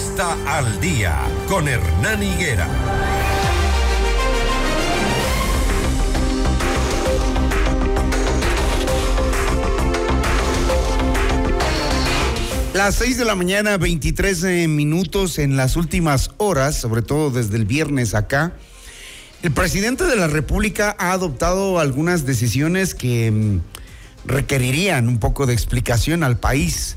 Al Día con Hernán Higuera. Las 6 de la mañana, 23 eh, minutos en las últimas horas, sobre todo desde el viernes acá. El presidente de la República ha adoptado algunas decisiones que mm, requerirían un poco de explicación al país.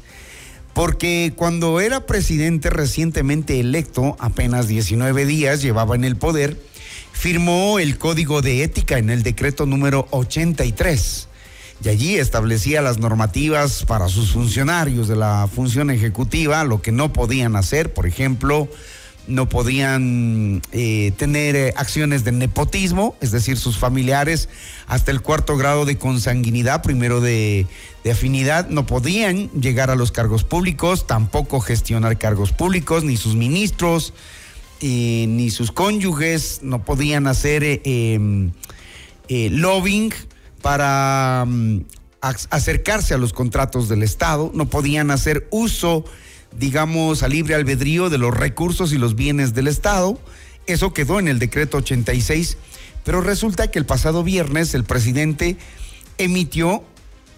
Porque cuando era presidente recientemente electo, apenas 19 días llevaba en el poder, firmó el Código de Ética en el decreto número 83. Y allí establecía las normativas para sus funcionarios de la función ejecutiva, lo que no podían hacer, por ejemplo, no podían eh, tener eh, acciones de nepotismo, es decir, sus familiares hasta el cuarto grado de consanguinidad, primero de, afinidad, no podían llegar a los cargos públicos, tampoco gestionar cargos públicos, ni sus ministros, eh, ni sus cónyuges, no podían hacer em, lobbying para mm, acercarse a los contratos del Estado, no podían hacer uso digamos, a libre albedrío de los recursos y los bienes del Estado. Eso quedó en el decreto 86, pero resulta que el pasado viernes el presidente emitió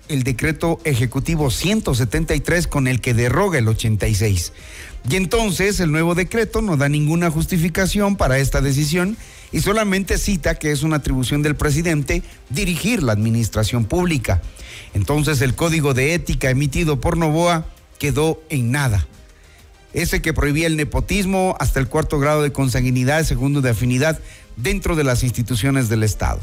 el decreto ejecutivo 173 con el que derroga el 86. Y entonces el nuevo decreto no da ninguna justificación para esta decisión y solamente cita que es una atribución del presidente dirigir la administración pública. Entonces el código de ética emitido por Novoa quedó en nada. Ese que prohibía el nepotismo hasta el cuarto grado de consanguinidad, segundo de afinidad dentro de las instituciones del Estado.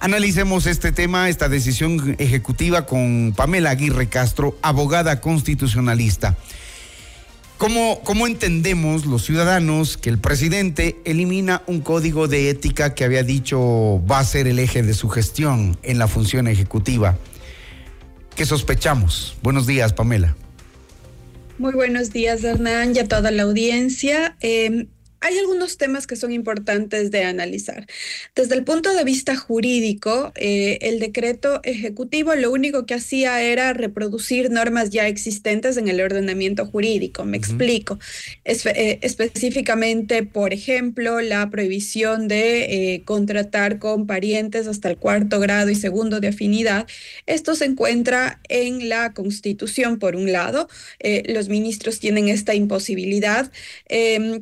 Analicemos este tema, esta decisión ejecutiva con Pamela Aguirre Castro, abogada constitucionalista. ¿Cómo, ¿Cómo, entendemos los ciudadanos que el presidente elimina un código de ética que había dicho va a ser el eje de su gestión en la función ejecutiva? ¿Qué sospechamos? Buenos días, Pamela. Muy buenos días, Hernán, y a toda la audiencia. Em, hay algunos temas que son importantes de analizar. Desde el punto de vista jurídico, eh, el decreto ejecutivo lo único que hacía era reproducir normas ya existentes en el ordenamiento jurídico. Me explico. Eh, específicamente, por ejemplo, la prohibición de eh, contratar con parientes hasta el cuarto grado y segundo de afinidad. Esto se encuentra en la Constitución, por un lado. los ministros tienen esta imposibilidad. Em,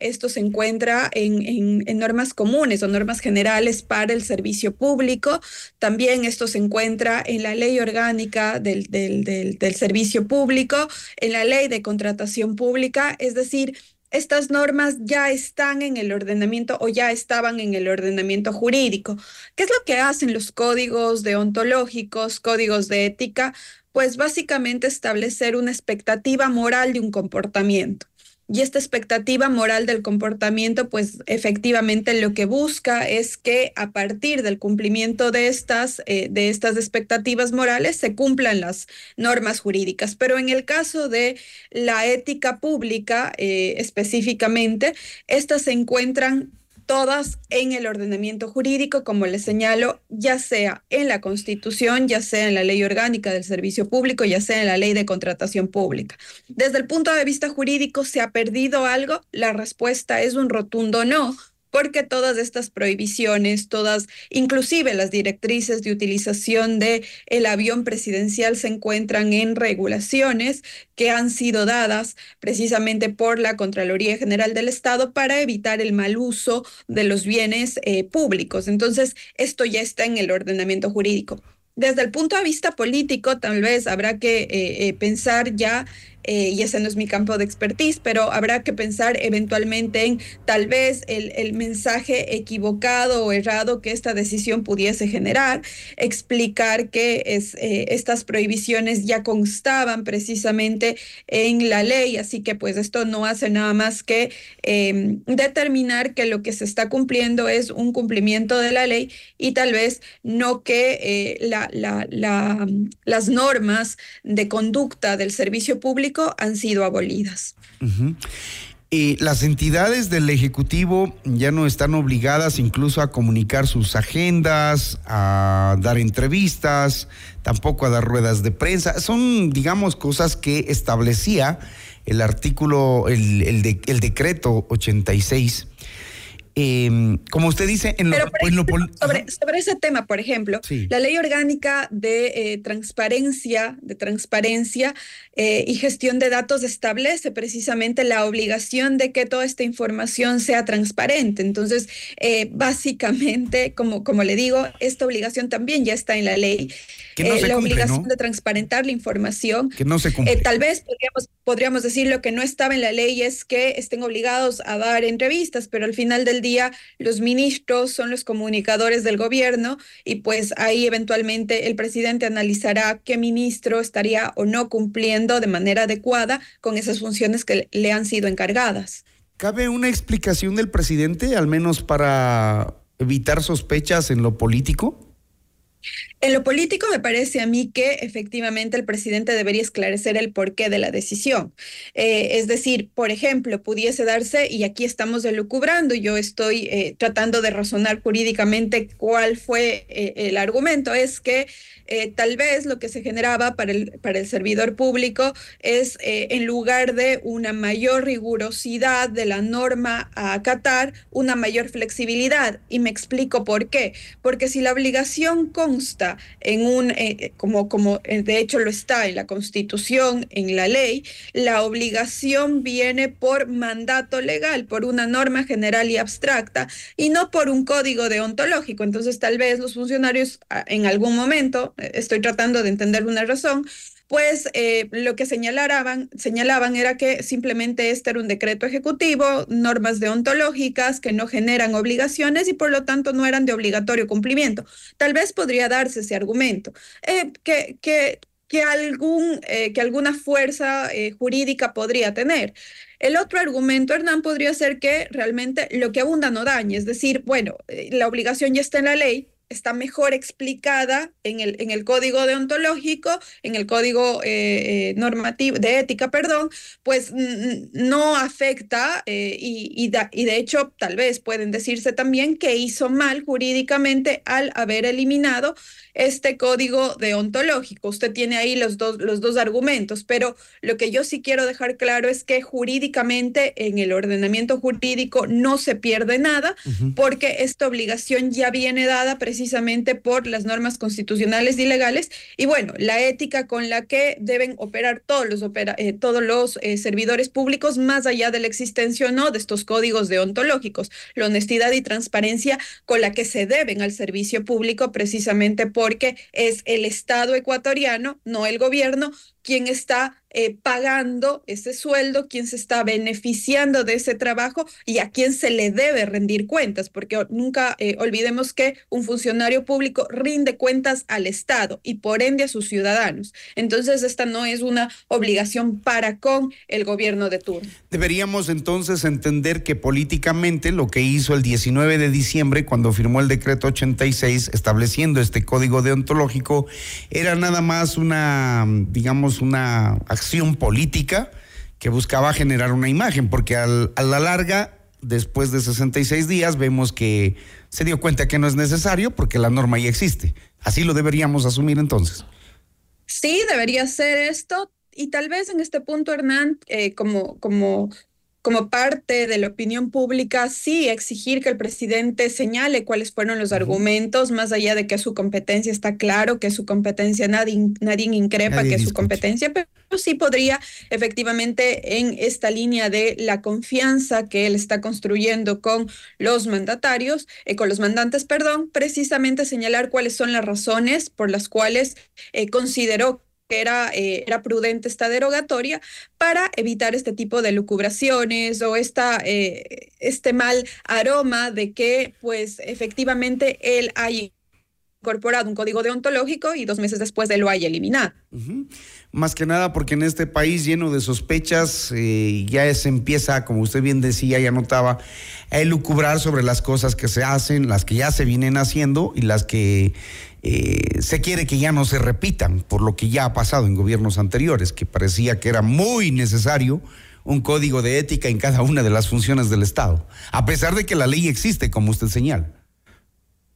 esto se encuentra en, normas comunes o normas generales para el servicio público. También esto se encuentra en la ley orgánica del, del servicio público, en la ley de contratación pública, es decir, estas normas ya están en el ordenamiento o ya estaban en el ordenamiento jurídico. ¿Qué es lo que hacen los códigos deontológicos, códigos de ética? Pues básicamente establecer una expectativa moral de un comportamiento. Y esta expectativa moral del comportamiento, pues efectivamente lo que busca es que a partir del cumplimiento de estas, eh, de estas expectativas morales se cumplan las normas jurídicas. Pero en el caso de la ética pública eh, específicamente, estas se encuentran todas en el ordenamiento jurídico, como les señalo, ya sea en la Constitución, ya sea en la Ley Orgánica del Servicio Público, ya sea en la Ley de Contratación Pública. Desde el punto de vista jurídico, ¿se ha perdido algo? La respuesta es un rotundo no, porque todas estas prohibiciones, todas, inclusive las directrices de utilización de el avión presidencial se encuentran en regulaciones que han sido dadas precisamente por la Contraloría General del Estado para evitar el mal uso de los bienes eh, públicos. Entonces, esto ya está en el ordenamiento jurídico. Desde el punto de vista político, tal vez habrá que eh, eh, pensar ya eh, y ese no es mi campo de expertise, pero habrá que pensar eventualmente en tal vez el, mensaje equivocado o errado que esta decisión pudiese generar, explicar que es, eh, estas prohibiciones ya constaban precisamente en la ley, así que pues esto no hace nada más que em, determinar que lo que se está cumpliendo es un cumplimiento de la ley y tal vez no que eh, las normas de conducta del servicio público han sido abolidas. Eh, las entidades del Ejecutivo ya no están obligadas incluso a comunicar sus agendas, a dar entrevistas, tampoco a dar ruedas de prensa. Son, digamos, cosas que establecía el artículo, el, el decreto 86 Em, como usted dice, en lo, sobre, ese tema, por ejemplo, la ley orgánica de eh, transparencia, de transparencia eh, y gestión de datos establece precisamente la obligación de que toda esta información sea transparente. Entonces, eh, básicamente, como, como le digo, esta obligación también ya está en la ley. la obligación de transparentar la información. Que no se cumple. tal vez podríamos, podríamos decir lo que no estaba en la ley es que estén obligados a dar entrevistas, pero al final del día los ministros son los comunicadores del gobierno y pues ahí eventualmente el presidente analizará qué ministro estaría o no cumpliendo de manera adecuada con esas funciones que le han sido encargadas. ¿Cabe una explicación del presidente, al menos para evitar sospechas en lo político? En lo político me parece a mí que efectivamente el presidente debería esclarecer el porqué de la decisión. Eh, es decir, por ejemplo, pudiese darse, y aquí estamos delucubrando, yo estoy eh, tratando de razonar jurídicamente cuál fue eh, el argumento, es que tal vez lo que se generaba para el, para el servidor público es, en lugar de una mayor rigurosidad de la norma a acatar, una mayor flexibilidad. Y me explico por qué. Porque si la obligación consta en un, eh, como, como eh, de hecho lo está en la Constitución, en la ley, la obligación viene por mandato legal, por una norma general y abstracta, y no por un código deontológico. Entonces, tal vez los funcionarios ah, en algún momento, eh, estoy tratando de entender una razón, pues eh, lo que señalaban, señalaban era que simplemente este era un decreto ejecutivo, normas deontológicas que no generan obligaciones y por lo tanto no eran de obligatorio cumplimiento. Tal vez podría darse ese argumento, eh, que, que, que, algún, eh, que alguna fuerza jurídica podría tener. El otro argumento, Hernán, podría ser que realmente lo que abunda no dañe, es decir, bueno, la obligación ya está en la ley, está mejor explicada en el, en el código deontológico, en el código eh, eh, normativo de ética, perdón, pues no afecta eh, y, y, y, de hecho tal vez pueden decirse también que hizo mal jurídicamente al haber eliminado este código deontológico. Usted tiene ahí los dos, los dos argumentos, pero lo que yo sí quiero dejar claro es que jurídicamente en el ordenamiento jurídico no se pierde nada porque esta obligación ya viene dada precisamente por las normas constitucionales y legales. Y bueno, la ética con la que deben operar todos los, eh, todos los eh, servidores públicos más allá de la existencia o no de estos códigos deontológicos, la honestidad y transparencia con la que se deben al servicio público precisamente por porque es el Estado ecuatoriano, no el gobierno, quien está eh, pagando ese sueldo, quien se está beneficiando de ese trabajo y a quien se le debe rendir cuentas, porque nunca eh, olvidemos que un funcionario público rinde cuentas al Estado y por ende a sus ciudadanos. Entonces, esta no es una obligación para con el gobierno de turno. Deberíamos entonces entender que políticamente lo que hizo el 19 de diciembre, cuando firmó el decreto 86 estableciendo este código deontológico, era nada más una, digamos, una acción política que buscaba generar una imagen, porque a la larga, después de 66 días, vemos que se dio cuenta que no es necesario porque la norma ya existe. Así lo deberíamos asumir entonces. Sí, debería ser esto. Y tal vez en este punto, Hernán, eh, como, como como parte de la opinión pública, sí exigir que el presidente señale cuáles fueron los argumentos, más allá de que su competencia está claro, que su competencia nadie, nadie increpa que su competencia, pero sí podría efectivamente en esta línea de la confianza que él está construyendo con los mandatarios, eh, con los mandantes, perdón, precisamente señalar cuáles son las razones por las cuales eh, consideró que era, eh, era prudente esta derogatoria para evitar este tipo de lucubraciones o esta, eh, este mal aroma de que pues efectivamente él haya incorporado un código deontológico y dos meses después de lo haya eliminado. Más que nada porque en este país lleno de sospechas eh, ya se empieza, como usted bien decía y anotaba, a elucubrar sobre las cosas que se hacen, las que ya se vienen haciendo y las que eh, se quiere que ya no se repitan por lo que ya ha pasado en gobiernos anteriores, que parecía que era muy necesario un código de ética en cada una de las funciones del Estado, a pesar de que la ley existe, como usted señala.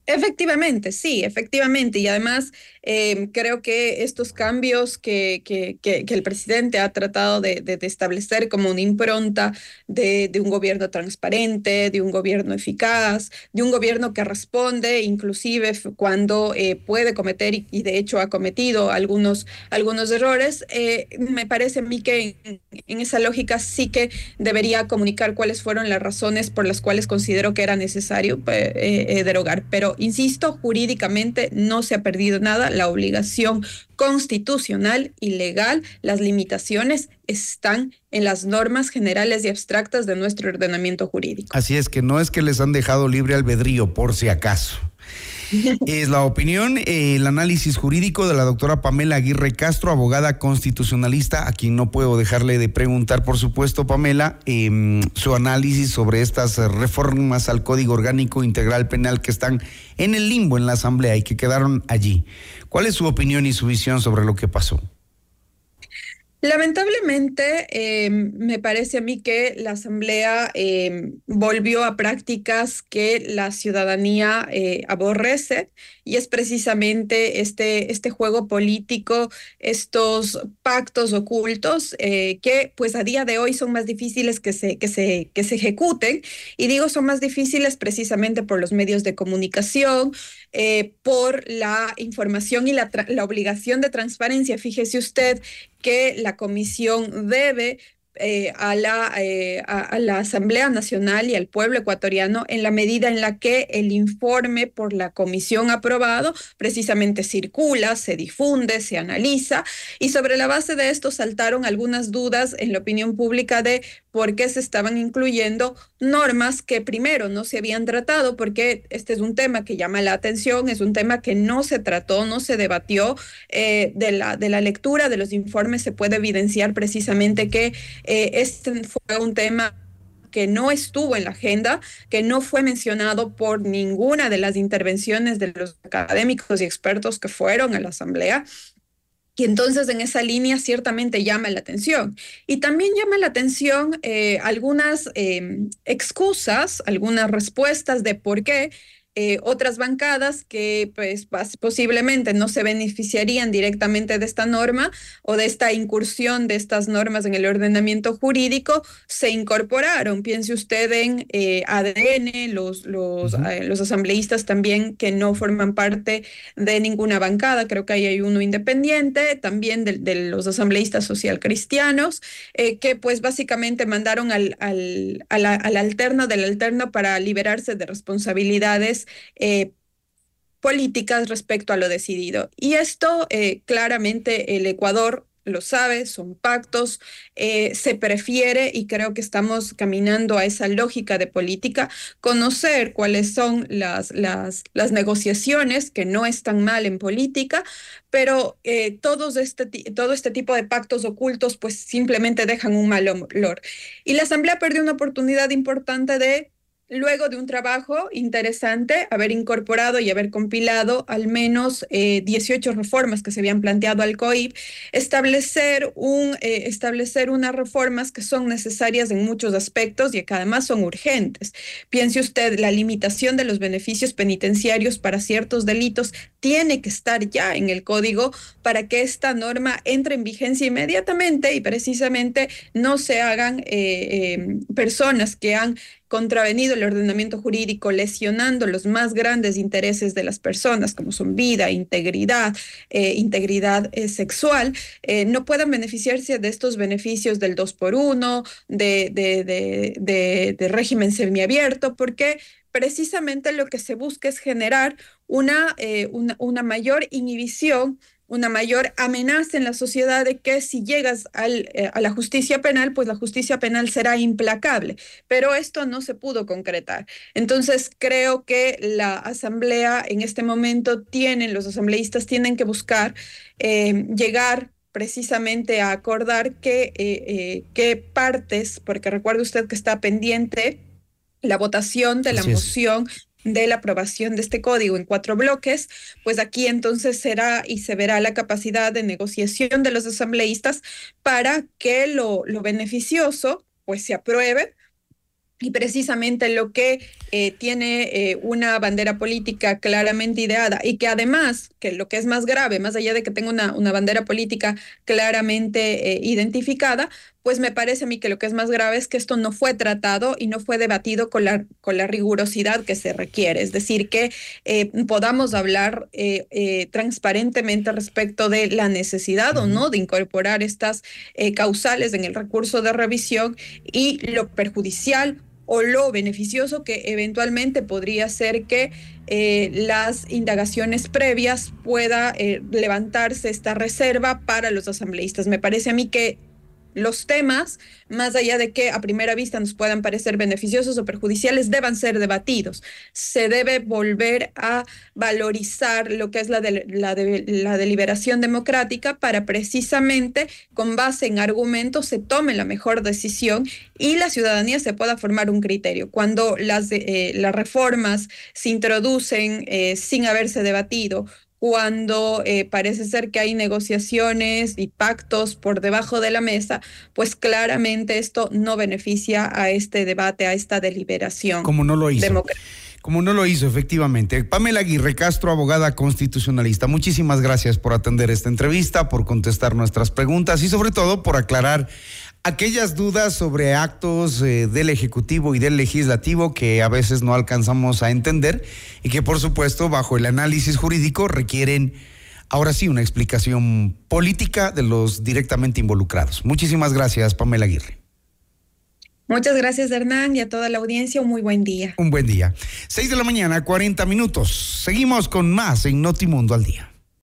Efectivamente, sí, efectivamente. Y además em, creo que estos cambios que, que, que, el presidente ha tratado de, establecer como una impronta de, de, un gobierno transparente, de un gobierno eficaz, de un gobierno que responde inclusive cuando eh, puede cometer y, de hecho ha cometido algunos, algunos errores, eh, me parece a mí que en, en, esa lógica sí que debería comunicar cuáles fueron las razones por las cuales considero que era necesario eh, derogar. Pero insisto, jurídicamente no se ha perdido nada, la obligación constitucional y legal, las limitaciones están en las normas generales y abstractas de nuestro ordenamiento jurídico. Así es que no es que les han dejado libre albedrío, por si acaso. Es la opinión, el análisis jurídico de la doctora Pamela Aguirre Castro, abogada constitucionalista, a quien no puedo dejarle de preguntar, por supuesto, Pamela, em, su análisis sobre estas reformas al Código Orgánico Integral Penal que están en el limbo en la Asamblea y que quedaron allí. ¿Cuál es su opinión y su visión sobre lo que pasó? Lamentablemente, eh, me parece a mí que la Asamblea eh, volvió a prácticas que la ciudadanía eh, aborrece y es precisamente este, este juego político, estos pactos ocultos que pues a día de hoy son más difíciles que se, que, se, que se ejecuten y digo son más difíciles precisamente por los medios de comunicación, por la información y la, la obligación de transparencia. Fíjese usted que la comisión debe eh, a, la, eh, a, la Asamblea Nacional y al pueblo ecuatoriano en la medida en la que el informe por la comisión aprobado precisamente circula, se difunde, se analiza y sobre la base de esto saltaron algunas dudas en la opinión pública de por qué se estaban incluyendo normas que primero no se habían tratado, porque este es un tema que llama la atención, es un tema que no se trató, no se debatió. Eh, de, la, de la lectura de los informes se puede evidenciar precisamente que eh, este fue un tema que no estuvo en la agenda, que no fue mencionado por ninguna de las intervenciones de los académicos y expertos que fueron a la Asamblea. Y entonces en esa línea ciertamente llama la atención. Y también llama la atención eh, algunas em, excusas, algunas respuestas de por qué eh, otras bancadas que pues, posiblemente no se beneficiarían directamente de esta norma o de esta incursión de estas normas en el ordenamiento jurídico se incorporaron. Piense usted en eh, ADN, los, los, eh, los asambleístas también que no forman parte de ninguna bancada, creo que ahí hay uno independiente, también de, los asambleístas social cristianos, que pues básicamente mandaron al, al, al, al alterno del alterno para liberarse de responsabilidades eh, políticas respecto a lo decidido. Y esto eh, claramente el Ecuador lo sabe, son pactos, eh, se prefiere, y creo que estamos caminando a esa lógica de política, conocer cuáles son las, las, las negociaciones, que no están mal en política, pero todos este, todo este tipo de pactos ocultos pues simplemente dejan un mal olor. Y la Asamblea perdió una oportunidad importante de luego de un trabajo interesante, haber incorporado y haber compilado al menos 18 eh, reformas que se habían planteado al COIP, establecer, un, eh, establecer unas reformas que son necesarias en muchos aspectos y que además son urgentes. Piense usted, la limitación de los beneficios penitenciarios para ciertos delitos tiene que estar ya en el código para que esta norma entre en vigencia inmediatamente y precisamente no se hagan eh, personas que han contravenido el ordenamiento jurídico, lesionando los más grandes intereses de las personas, como son vida, integridad, eh, integridad eh, sexual, eh, no puedan beneficiarse de estos beneficios del 2 por 1 de, de, de régimen semiabierto, porque precisamente lo que se busca es generar una, una, una mayor inhibición una mayor amenaza en la sociedad de que si llegas eh, a la justicia penal, pues la justicia penal será implacable. Pero esto no se pudo concretar. Entonces, creo que la asamblea en este momento tienen, los asambleístas tienen que buscar eh, llegar precisamente a acordar qué eh, partes, porque recuerde usted que está pendiente la votación de la moción de la aprobación de este código en cuatro bloques, pues aquí entonces será y se verá la capacidad de negociación de los asambleístas para que lo, lo beneficioso pues se apruebe. Y precisamente lo que eh, tiene eh, una bandera política claramente ideada y que además, que lo que es más grave, más allá de que tenga una, una bandera política claramente eh, identificada, pues me parece a mí que lo que es más grave es que esto no fue tratado y no fue debatido con la, con la rigurosidad que se requiere. Es decir, que podamos hablar transparentemente respecto de la necesidad o no de incorporar estas causales en el recurso de revisión y lo perjudicial o lo beneficioso que eventualmente podría ser que eh, las indagaciones previas pueda eh, levantarse esta reserva para los asambleístas. Me parece a mí que los temas, más allá de que a primera vista nos puedan parecer beneficiosos o perjudiciales, deban ser debatidos. Se debe volver a valorizar lo que es la, la, deliberación democrática para precisamente, con base en argumentos, se tome la mejor decisión y la ciudadanía se pueda formar un criterio. Cuando las, eh, las reformas se introducen eh, sin haberse debatido cuando eh, parece ser que hay negociaciones y pactos por debajo de la mesa, pues claramente esto no beneficia a este debate, a esta deliberación. Como no lo hizo. Como no lo hizo, efectivamente. Pamela Aguirre Castro, abogada constitucionalista, muchísimas gracias por atender esta entrevista, por contestar nuestras preguntas y sobre todo por aclarar aquellas dudas sobre actos eh, del Ejecutivo y del Legislativo que a veces no alcanzamos a entender y que por supuesto bajo el análisis jurídico requieren ahora sí una explicación política de los directamente involucrados. Muchísimas gracias, Pamela Aguirre. Muchas gracias, Hernán, y a toda la audiencia. Un muy buen día. Un buen día. Seis de la mañana, 40 minutos. Seguimos con más en Notimundo al día.